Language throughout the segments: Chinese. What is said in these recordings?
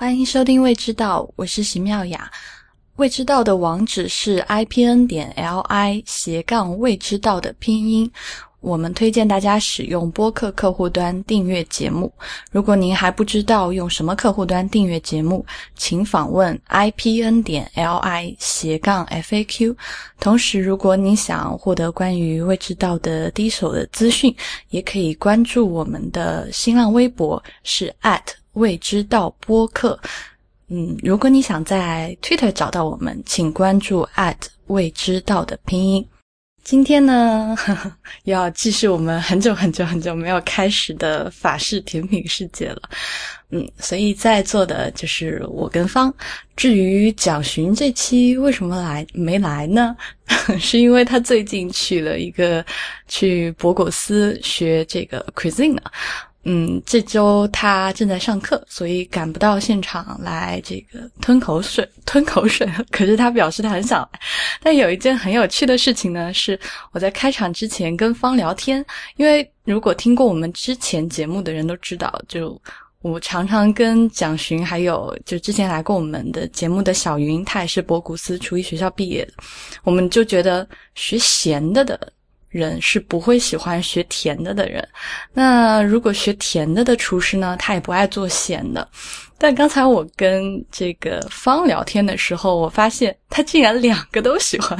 欢迎收听《未知道》，我是席妙雅。未知道的网址是 i p n 点 l i 斜杠未知道的拼音。我们推荐大家使用播客客户端订阅节目。如果您还不知道用什么客户端订阅节目，请访问 i p n 点 l i 斜杠 f a q。同时，如果你想获得关于未知道的第一手的资讯，也可以关注我们的新浪微博是 at 未知道播客。嗯，如果你想在 Twitter 找到我们，请关注 at 未知道的拼音。今天呢，要继续我们很久很久很久没有开始的法式甜品世界了。嗯，所以在座的就是我跟方。至于蒋寻这期为什么来没来呢？是因为他最近去了一个去博果斯学这个 cuisine 了。嗯，这周他正在上课，所以赶不到现场来这个吞口水，吞口水。可是他表示他很想来。但有一件很有趣的事情呢，是我在开场之前跟方聊天，因为如果听过我们之前节目的人都知道，就我常常跟蒋寻，还有就之前来过我们的节目的小云，他也是博古斯厨艺学校毕业的，我们就觉得学咸的的。人是不会喜欢学甜的的人。那如果学甜的的厨师呢，他也不爱做咸的。但刚才我跟这个方聊天的时候，我发现他竟然两个都喜欢。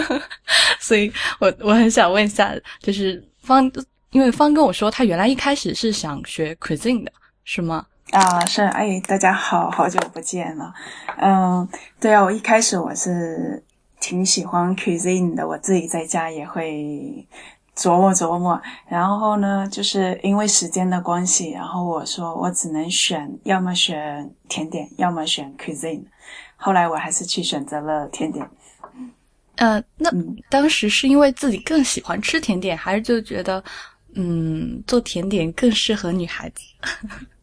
所以我我很想问一下，就是方，因为方跟我说他原来一开始是想学 cuisine 的，是吗？啊，是。哎，大家好，好久不见了。嗯，对啊，我一开始我是。挺喜欢 cuisine 的，我自己在家也会琢磨琢磨。然后呢，就是因为时间的关系，然后我说我只能选，要么选甜点，要么选 cuisine。后来我还是去选择了甜点。呃，那当时是因为自己更喜欢吃甜点，还是就觉得嗯做甜点更适合女孩子？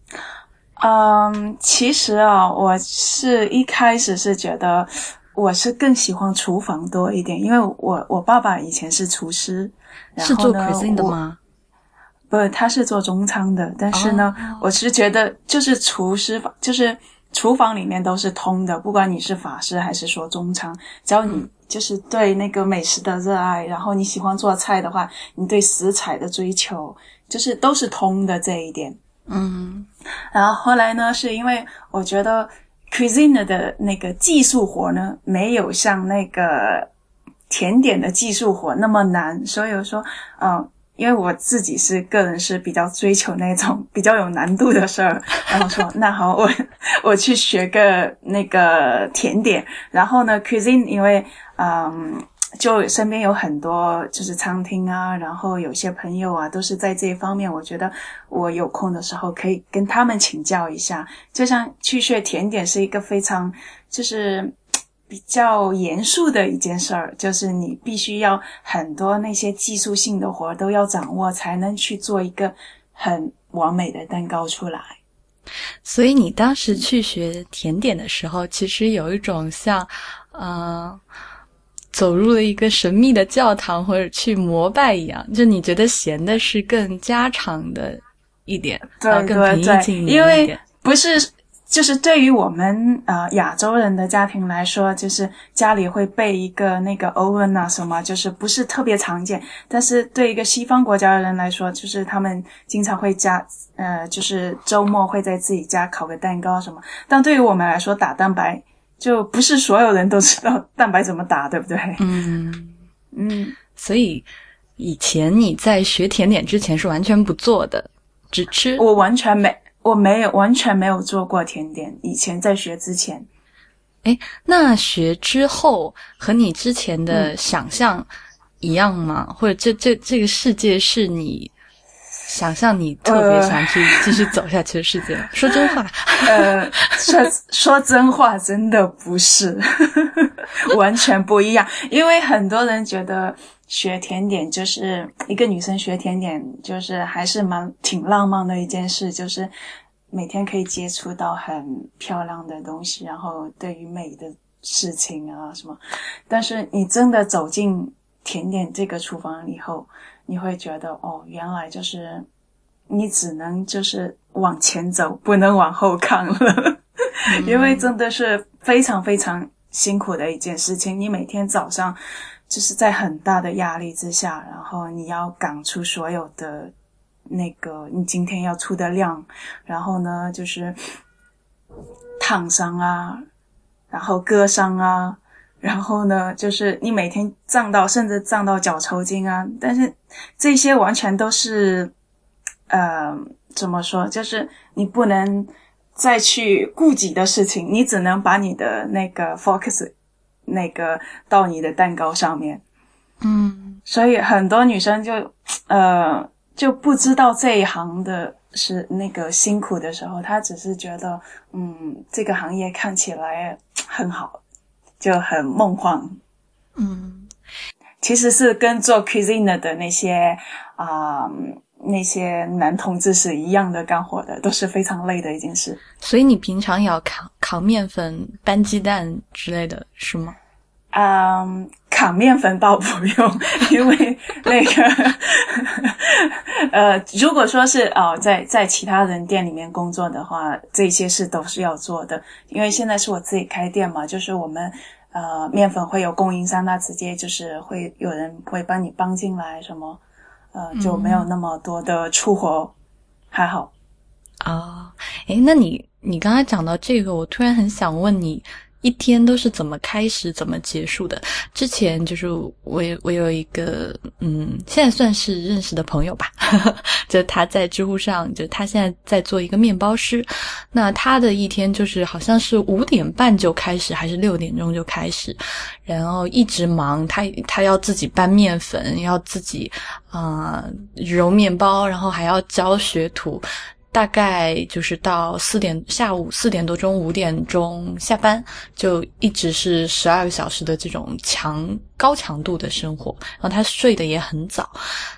嗯，其实啊，我是一开始是觉得。我是更喜欢厨房多一点，因为我我爸爸以前是厨师，是做 cuisine 的吗？不，他是做中餐的。但是呢，我是觉得就是厨师，就是厨房里面都是通的，不管你是法师还是说中餐，只要你就是对那个美食的热爱，然后你喜欢做菜的话，你对食材的追求，就是都是通的这一点。嗯，然后后来呢，是因为我觉得。Cuisine 的那个技术活呢，没有像那个甜点的技术活那么难，所以我说，嗯，因为我自己是个人是比较追求那种 比较有难度的事儿，然后说，那好，我 我去学个那个甜点，然后呢，cuisine 因为，嗯。就身边有很多就是餐厅啊，然后有些朋友啊，都是在这一方面。我觉得我有空的时候可以跟他们请教一下。就像去学甜点是一个非常就是比较严肃的一件事儿，就是你必须要很多那些技术性的活都要掌握，才能去做一个很完美的蛋糕出来。所以你当时去学甜点的时候，其实有一种像，嗯。走入了一个神秘的教堂，或者去膜拜一样，就你觉得咸的是更家常的一点，对对对，因为不是，就是对于我们呃亚洲人的家庭来说，就是家里会备一个那个 oven 啊什么，就是不是特别常见。但是对一个西方国家的人来说，就是他们经常会家，呃，就是周末会在自己家烤个蛋糕什么。但对于我们来说，打蛋白。就不是所有人都知道蛋白怎么打，对不对？嗯嗯，所以以前你在学甜点之前是完全不做的，只吃。我完全没，我没有完全没有做过甜点。以前在学之前，哎，那学之后和你之前的想象一样吗？或者这这这个世界是你？想象你特别想去继续走下去的世界，说真话。呃，说 说真话，真的不是，完全不一样。因为很多人觉得学甜点就是一个女生学甜点，就是还是蛮挺浪漫的一件事，就是每天可以接触到很漂亮的东西，然后对于美的事情啊什么。但是你真的走进甜点这个厨房以后。你会觉得哦，原来就是你只能就是往前走，不能往后看了。因为真的是非常非常辛苦的一件事情。你每天早上就是在很大的压力之下，然后你要赶出所有的那个你今天要出的量，然后呢就是烫伤啊，然后割伤啊。然后呢，就是你每天胀到，甚至胀到脚抽筋啊！但是这些完全都是，呃，怎么说？就是你不能再去顾及的事情，你只能把你的那个 focus 那个到你的蛋糕上面。嗯，所以很多女生就呃就不知道这一行的是那个辛苦的时候，她只是觉得嗯这个行业看起来很好。就很梦幻，嗯，其实是跟做 cuisine 的那些啊那些男同志是一样的干活的，都是非常累的一件事。所以你平常也要扛扛面粉、搬鸡蛋之类的是吗？嗯，扛面粉倒不用，因为那个呃，如果说是哦，在在其他人店里面工作的话，这些事都是要做的。因为现在是我自己开店嘛，就是我们呃面粉会有供应商，那直接就是会有人会帮你帮进来，什么呃就没有那么多的出活，还好。啊，诶，那你你刚才讲到这个，我突然很想问你。一天都是怎么开始，怎么结束的？之前就是我，我有一个，嗯，现在算是认识的朋友吧，就他在知乎上，就他现在在做一个面包师。那他的一天就是好像是五点半就开始，还是六点钟就开始，然后一直忙。他他要自己搬面粉，要自己啊揉面包，然后还要教学徒。大概就是到四点，下午四点多钟、五点钟下班，就一直是十二个小时的这种强高强度的生活。然后他睡得也很早，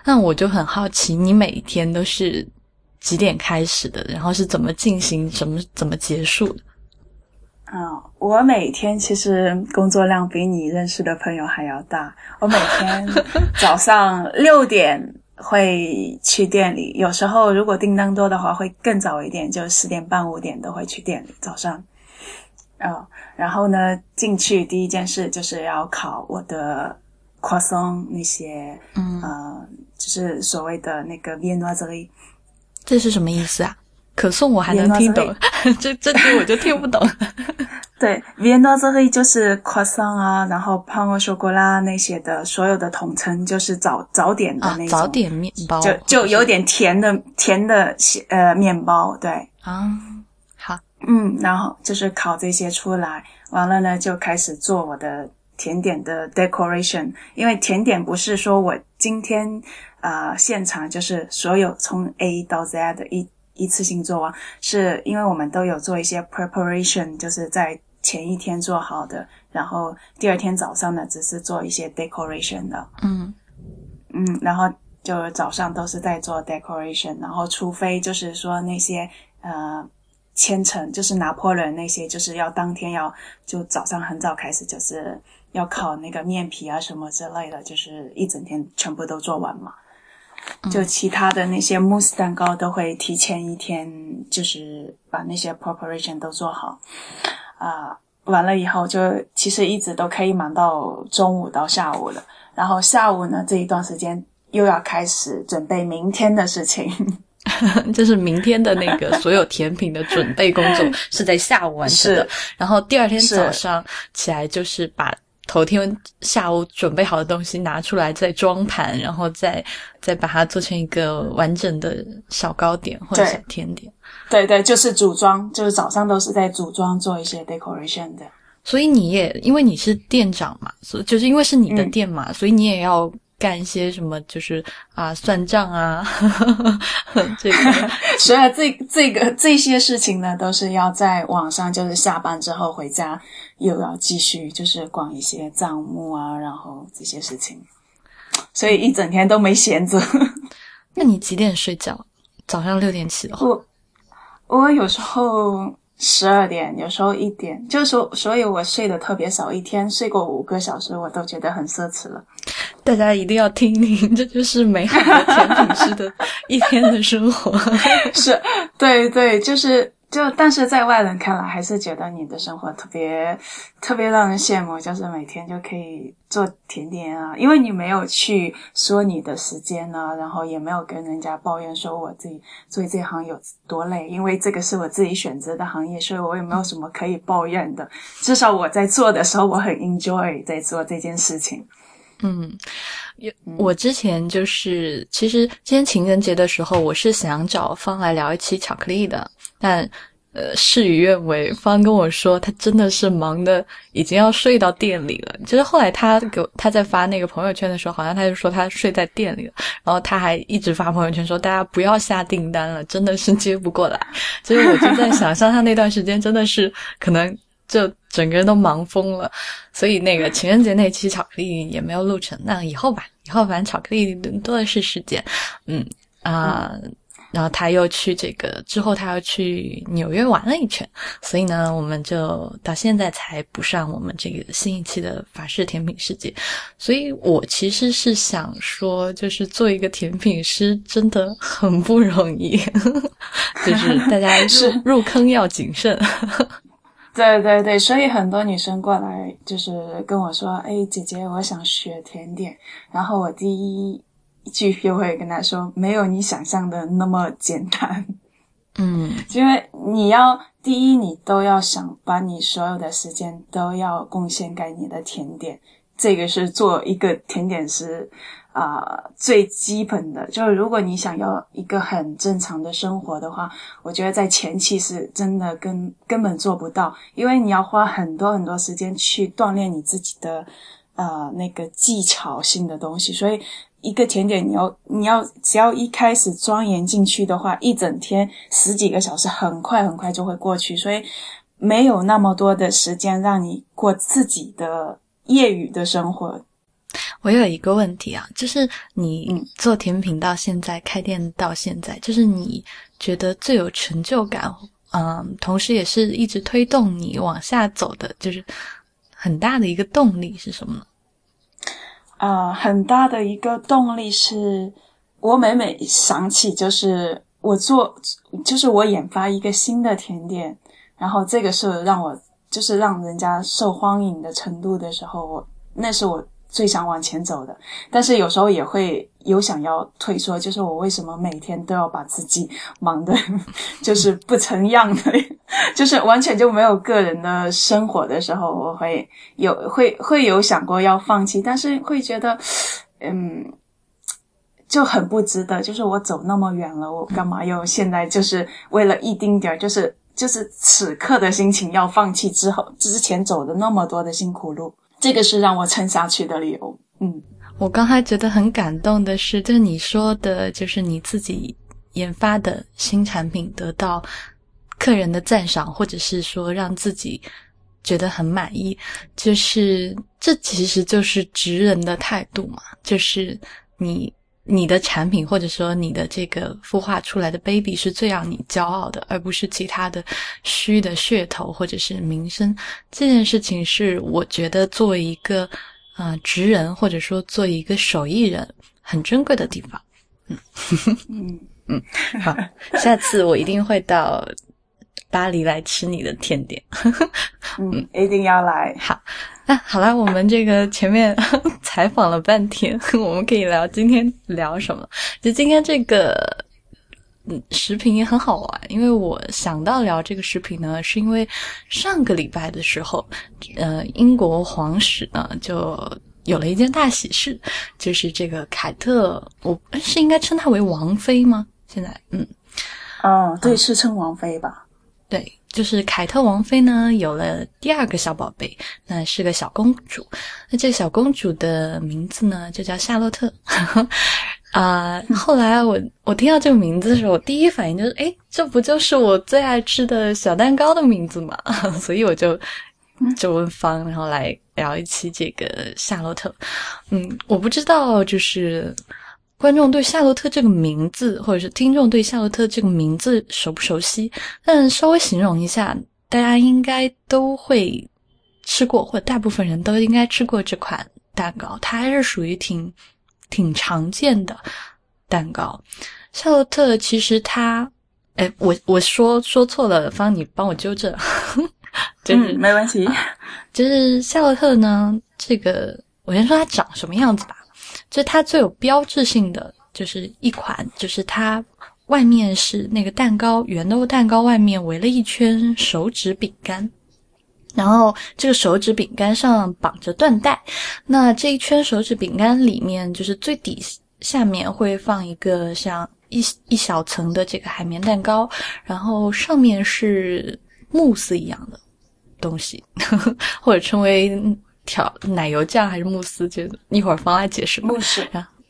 那我就很好奇，你每天都是几点开始的？然后是怎么进行、怎么怎么结束的？嗯，我每天其实工作量比你认识的朋友还要大。我每天早上六点。会去店里，有时候如果订单多的话，会更早一点，就十点半、五点都会去店里。早上，啊，然后呢，进去第一件事就是要烤我的 croissant 那些，嗯，呃，就是所谓的那个 viennoiserie。这是什么意思啊？可颂我还能听懂，这这句我就听不懂。对，viennoiserie 就是 croissant 啊，然后 pain au chocolat 那些的所有的统称，就是早早点的那种。早点面包，就就有点甜的甜的呃面包，对。啊，好，嗯，然后就是烤这些出来，完了呢就开始做我的甜点的 decoration，因为甜点不是说我今天啊现场就是所有从 A 到 Z 的一。一次性做完，是因为我们都有做一些 preparation，就是在前一天做好的，然后第二天早上呢，只是做一些 decoration 的。嗯嗯，然后就早上都是在做 decoration，然后除非就是说那些呃千层，就是拿破仑那些，就是要当天要就早上很早开始，就是要烤那个面皮啊什么之类的，就是一整天全部都做完嘛。就其他的那些慕斯蛋糕都会提前一天，就是把那些 preparation 都做好，啊，完了以后就其实一直都可以忙到中午到下午了。然后下午呢这一段时间又要开始准备明天的事情，就是明天的那个所有甜品的准备工作 是在下午完成的。然后第二天早上起来就是把。头天下午准备好的东西拿出来，再装盘，然后再再把它做成一个完整的小糕点或者小甜点。对对，就是组装，就是早上都是在组装做一些 decoration 的。所以你也因为你是店长嘛，所以就是因为是你的店嘛，所以你也要。干一些什么，就是啊，算账啊，这个，所以这这个这些事情呢，都是要在网上，就是下班之后回家又要继续，就是管一些账目啊，然后这些事情，所以一整天都没闲着。那你几点睡觉？早上六点起的话，我我有时候。十二点，有时候一点，就是说，所以我睡得特别少，一天睡过五个小时，我都觉得很奢侈了。大家一定要听听，这就是美好的甜品师的一天的生活。是，对对，就是就但是在外人看来，还是觉得你的生活特别特别让人羡慕，就是每天就可以做甜点啊，因为你没有去说你的时间啊，然后也没有跟人家抱怨说我自己做这行有多累，因为这个是我自己选择的行业，所以我也没有什么可以抱怨的。至少我在做的时候，我很 enjoy 在做这件事情。嗯，我之前就是，其实今天情人节的时候，我是想找方来聊一期巧克力的，但呃事与愿违，方跟我说他真的是忙的已经要睡到店里了。就是后来他给他在发那个朋友圈的时候，好像他就说他睡在店里了，然后他还一直发朋友圈说大家不要下订单了，真的是接不过来。所以我就在想象他那段时间真的是可能。就整个人都忙疯了，所以那个情人节那期巧克力也没有录成。那以后吧，以后反正巧克力多的是时间。嗯啊，然后他又去这个之后，他又去纽约玩了一圈，所以呢，我们就到现在才补上我们这个新一期的法式甜品世界。所以我其实是想说，就是做一个甜品师真的很不容易，就是大家入 入坑要谨慎。对对对，所以很多女生过来就是跟我说：“哎，姐姐，我想学甜点。”然后我第一句就会跟她说：“没有你想象的那么简单。”嗯，因为你要第一，你都要想把你所有的时间都要贡献给你的甜点，这个是做一个甜点师。啊，最基本的就是，如果你想要一个很正常的生活的话，我觉得在前期是真的根根本做不到，因为你要花很多很多时间去锻炼你自己的呃那个技巧性的东西。所以，一个甜点你要你要只要一开始钻研进去的话，一整天十几个小时很快很快就会过去，所以没有那么多的时间让你过自己的业余的生活。我有一个问题啊，就是你做甜品到现在，开店到现在，就是你觉得最有成就感，嗯，同时也是一直推动你往下走的，就是很大的一个动力是什么呢？啊，很大的一个动力是我每每想起，就是我做，就是我研发一个新的甜点，然后这个是让我就是让人家受欢迎的程度的时候，我那是我。最想往前走的，但是有时候也会有想要退缩，就是我为什么每天都要把自己忙的，就是不成样的，就是完全就没有个人的生活的时候，我会有会会有想过要放弃，但是会觉得，嗯，就很不值得，就是我走那么远了，我干嘛又现在就是为了一丁点儿，就是就是此刻的心情要放弃之后之前走的那么多的辛苦路。这个是让我撑下去的理由。嗯，我刚才觉得很感动的是，就是你说的，就是你自己研发的新产品得到客人的赞赏，或者是说让自己觉得很满意，就是这其实就是职人的态度嘛，就是你。你的产品或者说你的这个孵化出来的 baby 是最让你骄傲的，而不是其他的虚的噱头或者是名声。这件事情是我觉得作为一个啊职人或者说做一个手艺人很珍贵的地方。嗯 嗯嗯，好，下次我一定会到巴黎来吃你的甜点。嗯，一定要来。好。那好了，我们这个前面 采访了半天，我们可以聊今天聊什么？就今天这个嗯视频也很好玩，因为我想到聊这个视频呢，是因为上个礼拜的时候，呃，英国皇室呢就有了一件大喜事，就是这个凯特，我是应该称她为王妃吗？现在，嗯，哦，对，是称王妃吧？对。就是凯特王妃呢，有了第二个小宝贝，那是个小公主。那这个小公主的名字呢，就叫夏洛特。啊，后来我我听到这个名字的时候，我第一反应就是，哎，这不就是我最爱吃的小蛋糕的名字吗？所以我就就问方，然后来聊一期这个夏洛特。嗯，我不知道，就是。观众对夏洛特这个名字，或者是听众对夏洛特这个名字熟不熟悉？但稍微形容一下，大家应该都会吃过，或大部分人都应该吃过这款蛋糕。它还是属于挺挺常见的蛋糕。夏洛特其实它哎，我我说说错了，方你帮我纠正。就是没问题。就是夏洛特呢，这个我先说它长什么样子吧。就它最有标志性的就是一款，就是它外面是那个蛋糕圆豆蛋糕，外面围了一圈手指饼干，然后这个手指饼干上绑着缎带。那这一圈手指饼干里面，就是最底下面会放一个像一一小层的这个海绵蛋糕，然后上面是慕斯一样的。东西，呵 呵或者称为调奶油酱还是慕斯，就一会儿方来解释。慕斯，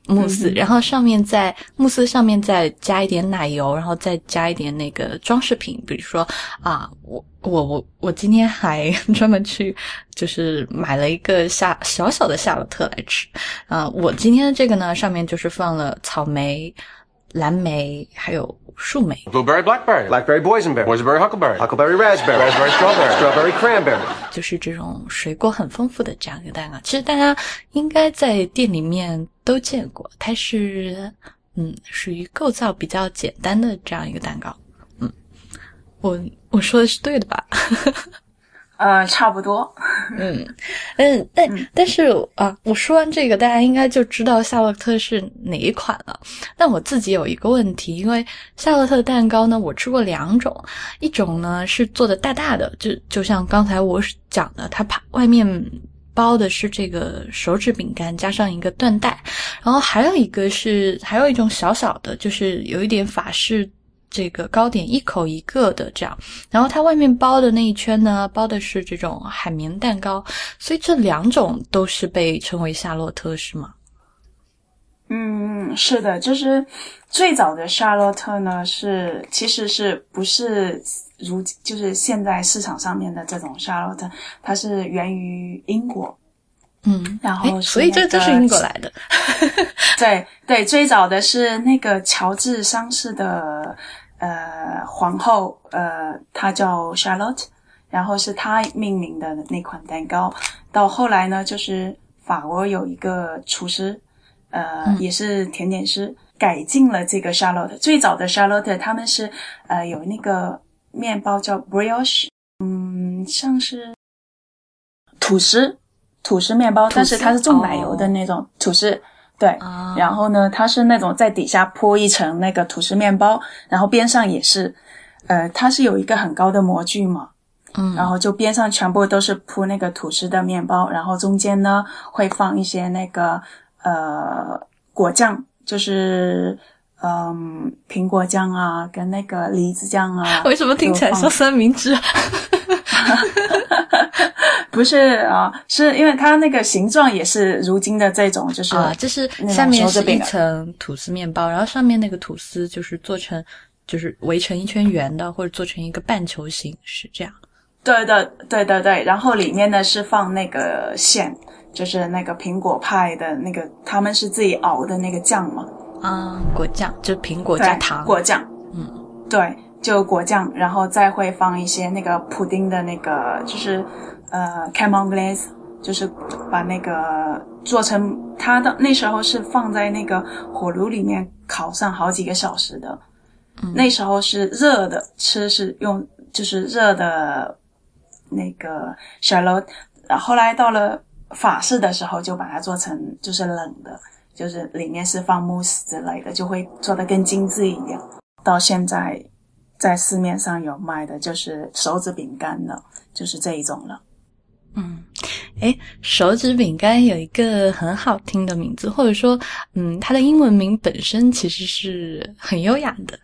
慕斯，然后上面在慕斯上面再加一点奶油，然后再加一点那个装饰品，比如说啊，我我我我今天还 专门去就是买了一个夏小小的夏洛特来吃啊，我今天的这个呢上面就是放了草莓、蓝莓还有。树莓，blueberry blackberry blackberry boysenberry boysenberry huckleberry huckleberry raspberry raspberry strawberry strawberry cranberry，就是这种水果很丰富的这样一个蛋糕。其实大家应该在店里面都见过，它是嗯属于构造比较简单的这样一个蛋糕。嗯，我我说的是对的吧？呃，差不多。嗯，嗯，但但是啊，我说完这个，大家应该就知道夏洛特是哪一款了。但我自己有一个问题，因为夏洛特的蛋糕呢，我吃过两种，一种呢是做的大大的，就就像刚才我讲的，它怕外面包的是这个手指饼干加上一个缎带，然后还有一个是还有一种小小的，就是有一点法式。这个糕点一口一个的这样，然后它外面包的那一圈呢，包的是这种海绵蛋糕，所以这两种都是被称为夏洛特，是吗？嗯，是的，就是最早的夏洛特呢，是其实是不是如就是现在市场上面的这种夏洛特，它是源于英国，嗯，然后所以这这是英国来的，对对，最早的是那个乔治桑氏的。呃，皇后，呃，她叫 Charlotte，然后是她命名的那款蛋糕。到后来呢，就是法国有一个厨师，呃，也是甜点师，改进了这个 Charlotte。最早的 Charlotte，他们是呃有那个面包叫 brioche，嗯，像是吐司，吐司面包，但是它是重奶油的那种吐司。对，然后呢，它是那种在底下铺一层那个吐司面包，然后边上也是，呃，它是有一个很高的模具嘛，嗯，然后就边上全部都是铺那个吐司的面包，然后中间呢会放一些那个呃果酱，就是嗯苹果酱啊，跟那个梨子酱啊。为什么听起来像三明治？不是啊，是因为它那个形状也是如今的这种，就是啊，就是下面是一层吐司面包，然后上面那个吐司就是做成，就是围成一圈圆的，或者做成一个半球形，是这样。对的，对对对，然后里面呢是放那个馅，就是那个苹果派的那个，他们是自己熬的那个酱嘛。啊，果酱就苹果加糖。果酱，嗯，对。就果酱，然后再会放一些那个普丁的那个，就是呃 c a m o n glaze，就是把那个做成它的那时候是放在那个火炉里面烤上好几个小时的，那时候是热的，吃是用就是热的那个小楼，后来到了法式的时候就把它做成就是冷的，就是里面是放慕斯之类的，就会做的更精致一点。到现在。在市面上有卖的就是手指饼干了，就是这一种了。嗯，诶，手指饼干有一个很好听的名字，或者说，嗯，它的英文名本身其实是很优雅的。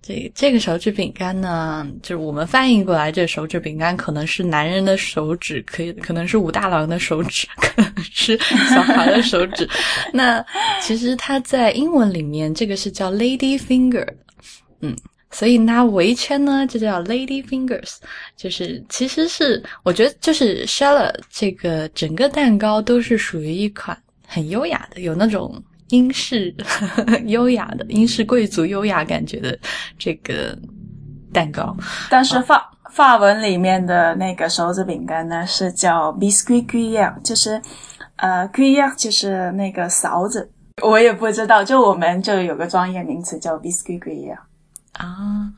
这这个手指饼干呢，就是我们翻译过来，这手指饼干可能是男人的手指，可以可能是武大郎的手指，可能是小孩的手指。那其实它在英文里面，这个是叫 lady finger。嗯。所以它围圈呢，就叫 Lady Fingers，就是其实是我觉得就是 Shella 这个整个蛋糕都是属于一款很优雅的，有那种英式 优雅的英式贵族优雅感觉的这个蛋糕。但是法法文里面的那个手指饼干呢，是叫 Biscuit Cuillère，就是呃 Cuillère 就是那个勺子，我也不知道，就我们就有个专业名词叫 Biscuit Cuillère。啊，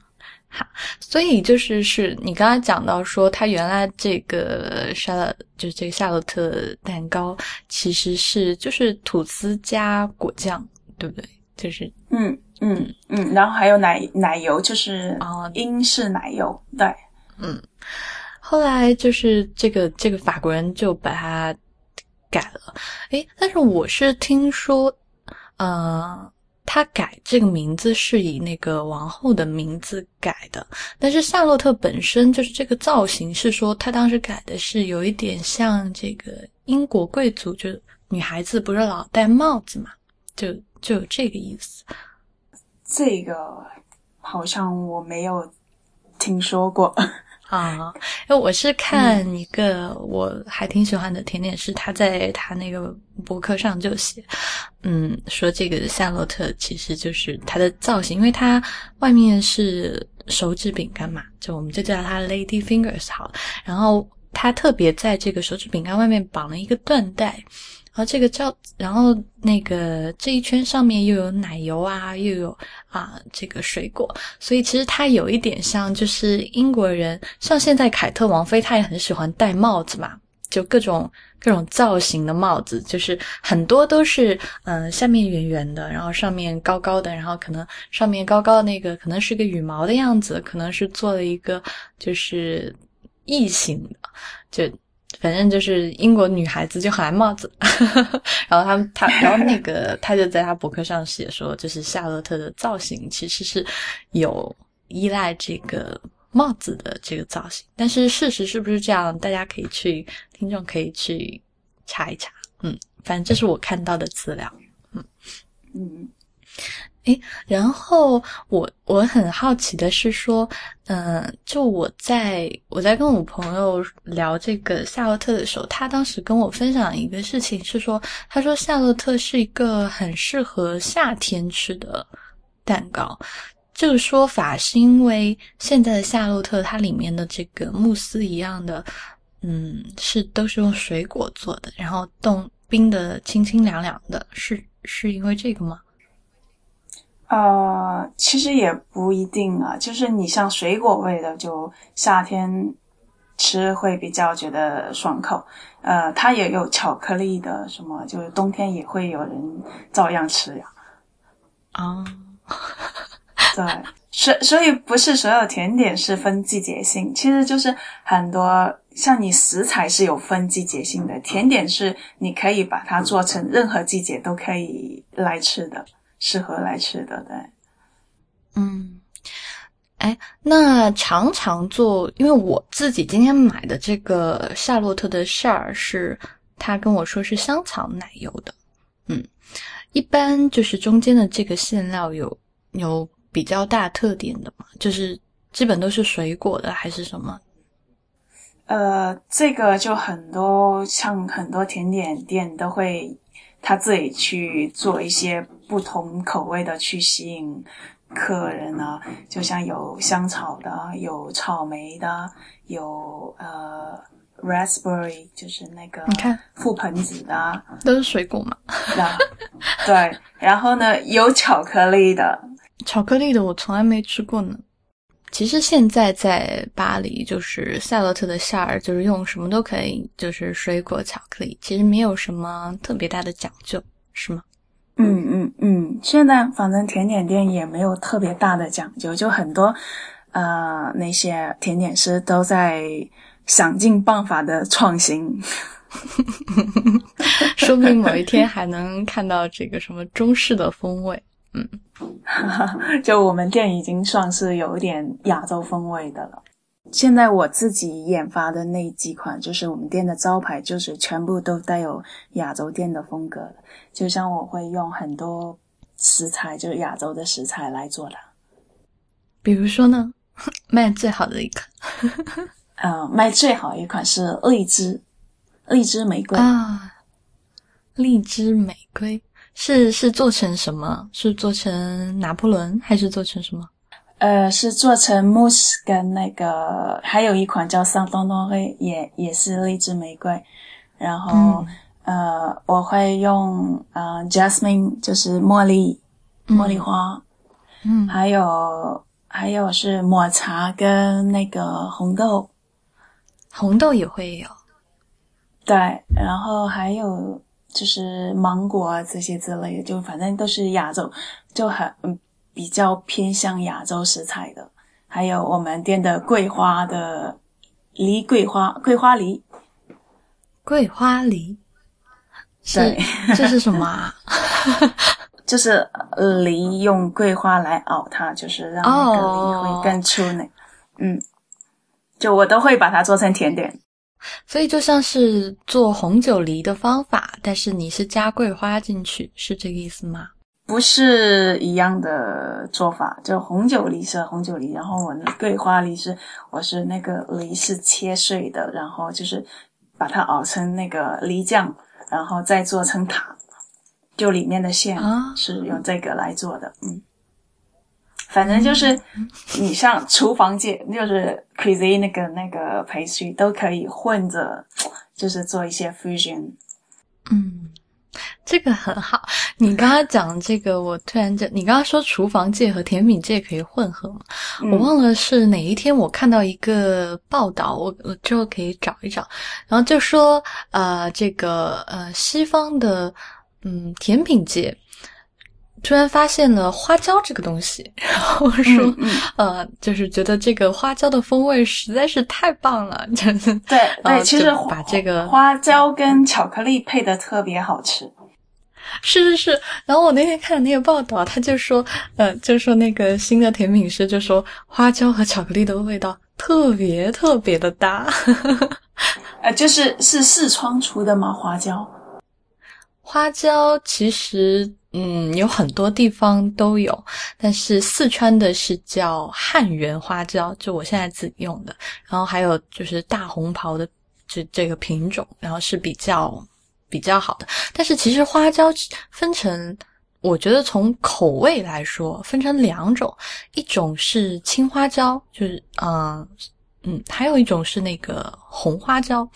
好，所以就是是你刚才讲到说，它原来这个沙乐就是这个夏洛特蛋糕，其实是就是吐司加果酱，对不对？就是嗯嗯嗯，然后还有奶奶油，就是啊英式奶油，对。嗯后来就是这个这个法国人就把它改了，诶，但是我是听说，呃，他改这个名字是以那个王后的名字改的，但是夏洛特本身就是这个造型是说他当时改的是有一点像这个英国贵族，就女孩子不是老戴帽子嘛，就就有这个意思。这个好像我没有听说过。啊，因为我是看一个我还挺喜欢的甜点师，他在他那个博客上就写，嗯，说这个夏洛特其实就是它的造型，因为它外面是手指饼干嘛，就我们就叫它 Lady Fingers 好，然后它特别在这个手指饼干外面绑了一个缎带。然后这个叫，然后那个这一圈上面又有奶油啊，又有啊这个水果，所以其实它有一点像，就是英国人，像现在凯特王妃，她也很喜欢戴帽子嘛，就各种各种造型的帽子，就是很多都是嗯、下面圆圆的，然后上面高高的，然后可能上面高高的那个可能是个羽毛的样子，可能是做了一个就是异形的，就。反正就是英国女孩子就很爱帽子，然后他们他 然后那个他就在他博客上写说，就是夏洛特的造型其实是有依赖这个帽子的这个造型，但是事实是不是这样，大家可以去听众可以去查一查，嗯，反正这是我看到的资料，嗯，诶，然后我我很好奇的是说，嗯、就我在我在跟我朋友聊这个夏洛特的时候，他当时跟我分享一个事情是说，他说夏洛特是一个很适合夏天吃的蛋糕。这个说法是因为现在的夏洛特它里面的这个慕斯一样的，嗯，是都是用水果做的，然后冻冰的清清凉凉的，是是因为这个吗？呃，其实也不一定啊，就是你像水果味的，就夏天吃会比较觉得爽口。呃，它也有巧克力的，什么就是冬天也会有人照样吃呀。啊、对，所所以不是所有甜点是分季节性，其实就是很多像你食材是有分季节性的，甜点是你可以把它做成任何季节都可以来吃的，适合来吃的，对。嗯，哎，那常常做，因为我自己今天买的这个夏洛特的馅儿是，他跟我说是香草奶油的，嗯，一般就是中间的这个馅料有有比较大特点的嘛，就是基本都是水果的还是什么？呃，这个就很多像很多甜点店都会他自己去做一些不同口味的去吸引客人啊，就像有香草的，有草莓的，有呃 raspberry 就是那个你看覆盆子的，都是水果嘛。那对，然后呢有巧克力的，巧克力的我从来没吃过呢。其实现在在巴黎，就是赛洛特的馅儿，就是用什么都可以，就是水果、巧克力，其实没有什么特别大的讲究，是吗？嗯嗯嗯，现在反正甜点店也没有特别大的讲究，就很多呃那些甜点师都在想尽办法的创新。说不定某一天还能看到这个什么中式的风味。就我们店已经算是有一点亚洲风味的了。现在我自己研发的那几款，就是我们店的招牌，就是全部都带有亚洲店的风格。就像我会用很多食材，就是亚洲的食材来做的。比如说呢，卖最好的一款 呃，卖最好一款是荔枝，荔枝玫瑰。啊，荔枝玫瑰是是做成什么？是做成拿破仑还是做成什么？呃，是做成慕斯跟那个，还有一款叫桑东东黑，也也是荔枝玫瑰。然后、呃，我会用呃 jasmine，就是茉莉，茉莉花，嗯还有还有是抹茶跟那个红豆，红豆也会有。对，然后还有就是芒果啊这些之类的，就反正都是亚洲，就很嗯比较偏向亚洲食材的。还有我们店的桂花的梨桂花桂花梨，桂花梨，是对这是什么啊？就是呃梨用桂花来熬它，就是让那个梨哦会更出那嗯，就我都会把它做成甜点。所以就像是做红酒梨的方法，但是你是加桂花进去，是这个意思吗？不是一样的做法，就红酒梨是红酒梨，然后我的桂花梨是我是那个梨是切碎的，然后就是把它熬成那个梨酱，然后再做成塔，就里面的馅啊是用这个来做的，嗯。反正就是你像厨房界，就是 cuisine 那个那个 pastry 都可以混着，就是做一些 fusion。嗯，这个很好。你刚刚讲这个，我突然就，你刚刚说厨房界和甜品界可以混合吗？嗯我忘了是哪一天我看到一个报道，我我之后可以找一找，然后就说呃，这个呃西方的嗯甜品界。突然发现了花椒这个东西，然后说，嗯嗯呃，就是觉得这个花椒的风味实在是太棒了，真 的。对对，呃其实把这个花椒跟巧克力配的特别好吃。是是是，然后我那天看那个报道，他就说，呃，就说那个新的甜品师就说花椒和巧克力的味道特别特别的搭。呃，就是是四川出的吗？花椒？花椒其实嗯有很多地方都有，但是四川的是叫汉源花椒，就我现在自己用的，然后还有就是大红袍的这这个品种，然后是比较比较好的。但是其实花椒分成，我觉得从口味来说分成两种，一种是青花椒，就是嗯嗯，还有一种是那个红花椒，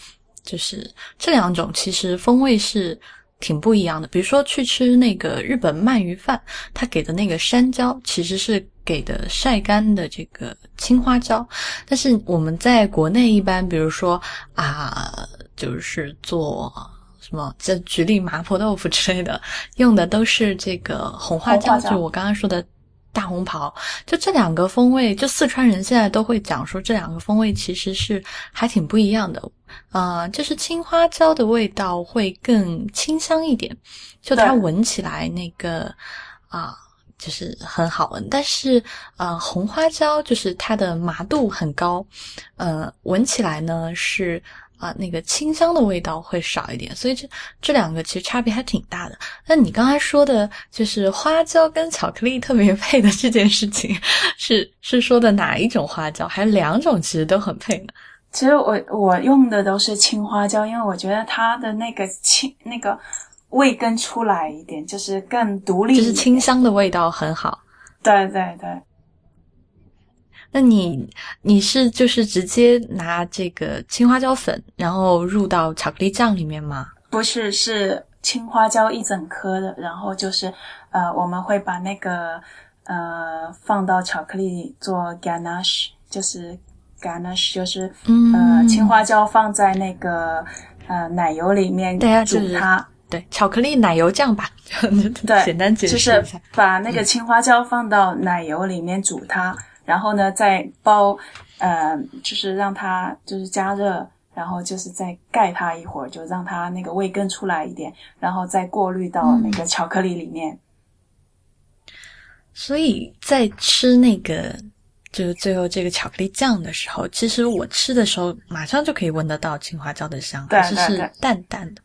就是这两种其实风味是挺不一样的。比如说去吃那个日本鳗鱼饭，他给的那个山椒其实是给的晒干的这个青花椒，但是我们在国内一般，比如说啊，就是做。什么？这举例麻婆豆腐之类的，用的都是这个红花椒，红花椒就我刚刚说的大红袍。就这两个风味，就四川人现在都会讲说这两个风味其实是还挺不一样的。呃，就是青花椒的味道会更清香一点，就它闻起来那个啊。就是很好闻，但是呃，红花椒就是它的麻度很高，呃，闻起来呢是啊、那个清香的味道会少一点，所以这这两个其实差别还挺大的。那你刚才说的就是花椒跟巧克力特别配的这件事情，是是说的哪一种花椒？还是两种其实都很配呢？其实我我用的都是青花椒，因为我觉得它的那个青那个味更出来一点，就是更独立。就是清香的味道很好。对对对，那你你是就是直接拿这个青花椒粉，然后入到巧克力酱里面吗？不是是青花椒一整颗的，然后就是呃，我们会把那个呃放到巧克力里做 ganache，就是 ganache 就是、嗯呃青花椒放在那个呃奶油里面煮就是它。对，巧克力奶油酱吧，对，简单解释就是。把那个青花椒放到奶油里面煮它，然后呢再包，呃，就是让它就是加热，然后就是再盖它一会儿，就让它那个味更出来一点，然后再过滤到那个巧克力里面。所以在吃那个就是最后这个巧克力酱的时候，其实我吃的时候马上就可以闻得到青花椒的香，对还是是淡淡的。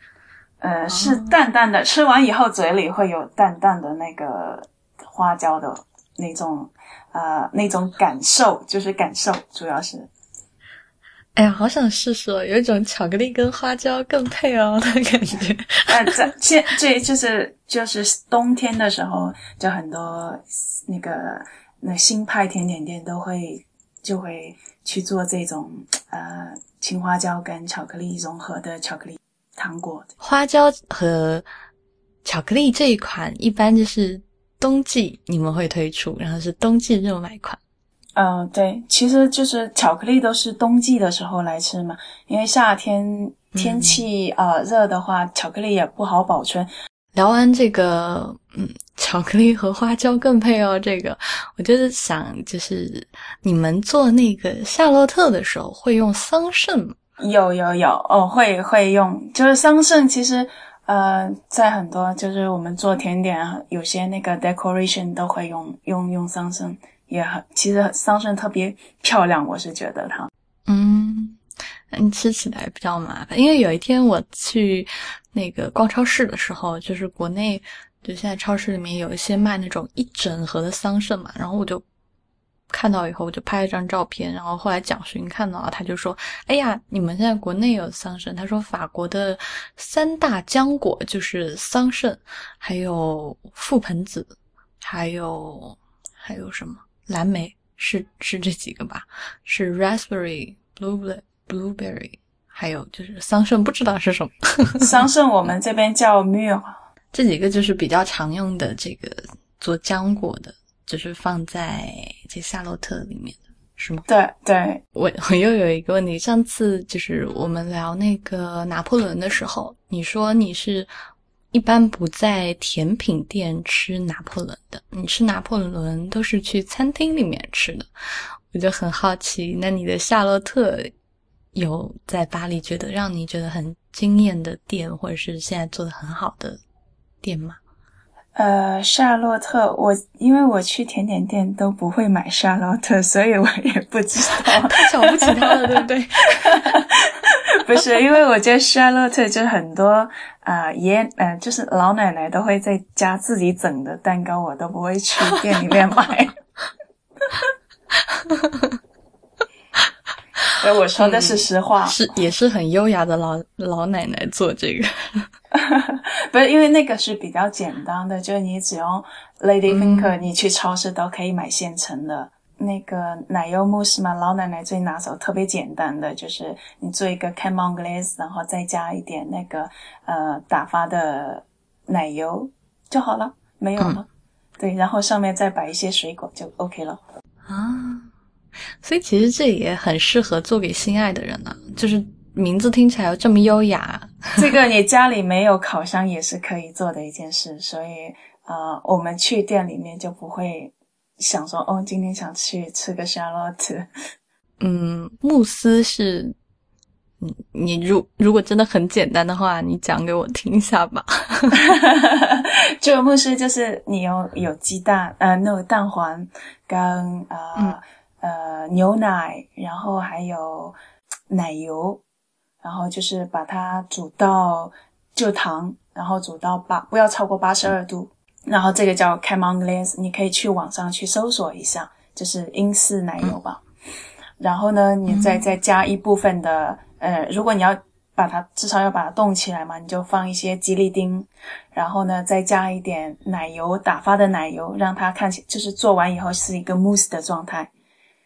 呃，是淡淡的，吃完以后嘴里会有淡淡的那个花椒的那种呃那种感受，就是感受，主要是。哎呀，好想试试哦，有一种巧克力跟花椒更配哦的感觉。呃，这现这就是就是冬天的时候，就很多那个那新派甜点店都会就会去做这种呃青花椒跟巧克力融合的巧克力糖果。花椒和巧克力这一款，一般就是冬季你们会推出，然后是冬季热卖款。嗯，对，其实就是巧克力都是冬季的时候来吃嘛，因为夏天天气呃热的话，巧克力也不好保存。聊完这个，嗯，巧克力和花椒更配哦。这个，我就是想，就是你们做那个夏洛特的时候会用桑葚吗？有有有哦，会会用，就是桑葚。其实，呃，在很多就是我们做甜点，有些那个 decoration 都会用用用桑葚，也很其实桑葚特别漂亮，我是觉得它。嗯，嗯，吃起来比较麻烦，因为有一天我去那个逛超市的时候，就是国内就现在超市里面有一些卖那种一整盒的桑葚嘛，然后我就。看到以后我就拍了张照片，然后后来蒋勋看到了，他就说：“哎呀，你们现在国内有桑葚？”他说：“法国的三大浆果就是桑葚，还有覆盆子，还有还有什么蓝莓，是是这几个吧？是 raspberry、blueberry、blueberry，还有就是桑葚，不知道是什么。桑葚我们这边叫 m u l 这几个就是比较常用的这个做浆果的。”就是放在这夏洛特里面的是吗？对对，我我又有一个问题，上次就是我们聊那个拿破仑的时候，你说你是一般不在甜品店吃拿破仑的，你吃拿破仑都是去餐厅里面吃的，我就很好奇，那你的夏洛特有在巴黎觉得让你觉得很惊艳的店，或者是现在做的很好的店吗？呃，夏洛特，我因为我去甜点店都不会买夏洛特，所以我也不知道，太瞧不起他了，对不对？不是，因为我觉得夏洛特就是很多啊爷，呃，就是老奶奶都会在家自己整的蛋糕，我都不会去店里面买。所以我说的是实话，是也是很优雅的老老奶奶做这个。不是因为那个是比较简单的，就是你只用 Ladyfinger，你去超市都可以买现成的那个奶油慕斯嘛。老奶奶最拿手，特别简单的，就是你做一个 Camon Glaze，然后再加一点那个呃打发的奶油就好了，没有了。对，然后上面再摆一些水果就 OK 了。啊，所以其实这也很适合做给心爱的人呢，就是。名字听起来这么优雅，这个你家里没有烤箱也是可以做的一件事，所以呃，我们去店里面就不会想说哦，今天想去吃个夏洛特。嗯，慕斯是，你你如如果真的很简单的话，你讲给我听一下吧。这个慕斯就是你有有鸡蛋呃，那个蛋黄跟呃呃牛奶，然后还有奶油。然后就是把它煮到就糖，然后煮到八不要超过八十二度，然后这个叫 Camon Glaze，你可以去网上去搜索一下，就是英式奶油吧。然后呢，你再再加一部分的呃，如果你要把它至少要把它冻起来嘛，你就放一些吉利丁，然后呢再加一点奶油打发的奶油，让它看起就是做完以后是一个 mousse 的状态，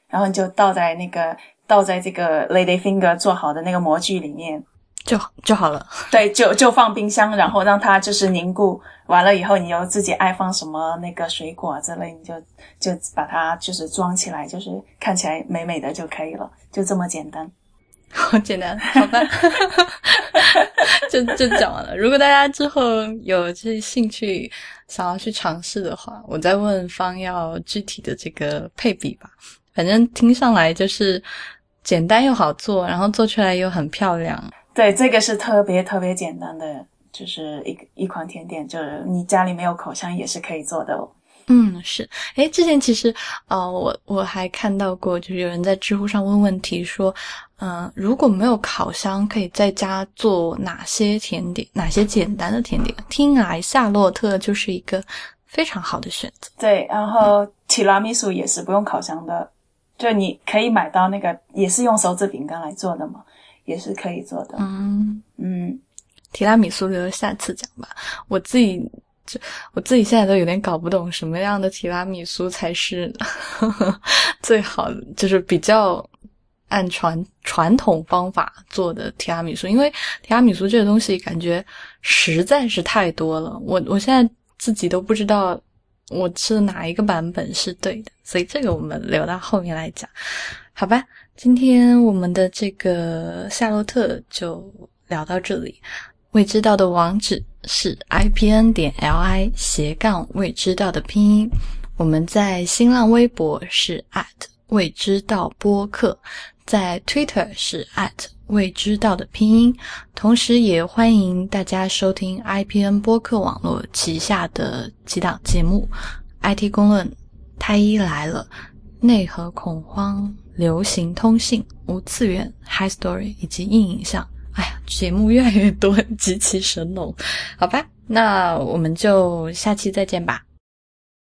然后你就倒在那个。倒在这个 Lady Finger 做好的那个模具里面就就好了。对，就就放冰箱，然后让它就是凝固。完了以后，你又自己爱放什么那个水果之类，你就就把它就是装起来，就是看起来美美的就可以了，就这么简单。好简单，好吧？就就讲完了。如果大家之后有这兴趣想要去尝试的话，我再问方要具体的这个配比吧。反正听上来就是。简单又好做，然后做出来又很漂亮。对，这个是特别特别简单的，就是一一款甜点，就是你家里没有烤箱也是可以做的哦。嗯，是。哎，之前其实呃，我我还看到过，就是有人在知乎上问问题说，嗯，如果没有烤箱，可以在家做哪些甜点？哪些简单的甜点？听来夏洛特就是一个非常好的选择。对，然后提拉米苏也是不用烤箱的。就你可以买到那个，也是用手指饼干来做的嘛，也是可以做的。嗯嗯，提拉米苏留下次讲吧。我自己就我自己现在都有点搞不懂什么样的提拉米苏才是 最好的，就是比较按传传统方法做的提拉米苏。因为提拉米苏这个东西感觉实在是太多了，我我现在自己都不知道我吃哪一个版本是对的，所以这个我们留到后面来讲，好吧？今天我们的这个夏洛特就聊到这里。未知道的网址是 i p n 点 l i 斜杠未知道的拼音。我们在新浪微博是 at 未知道播客，在 Twitter 是 at 未知道的拼音。同时，也欢迎大家收听 IPN 播客网络旗下的几档节目：IT 公论、太医来了、内核恐慌、流行通信、无次元、High Story 以及硬影像。哎呀，节目越来越多，极其神农，好吧，那我们就下期再见吧。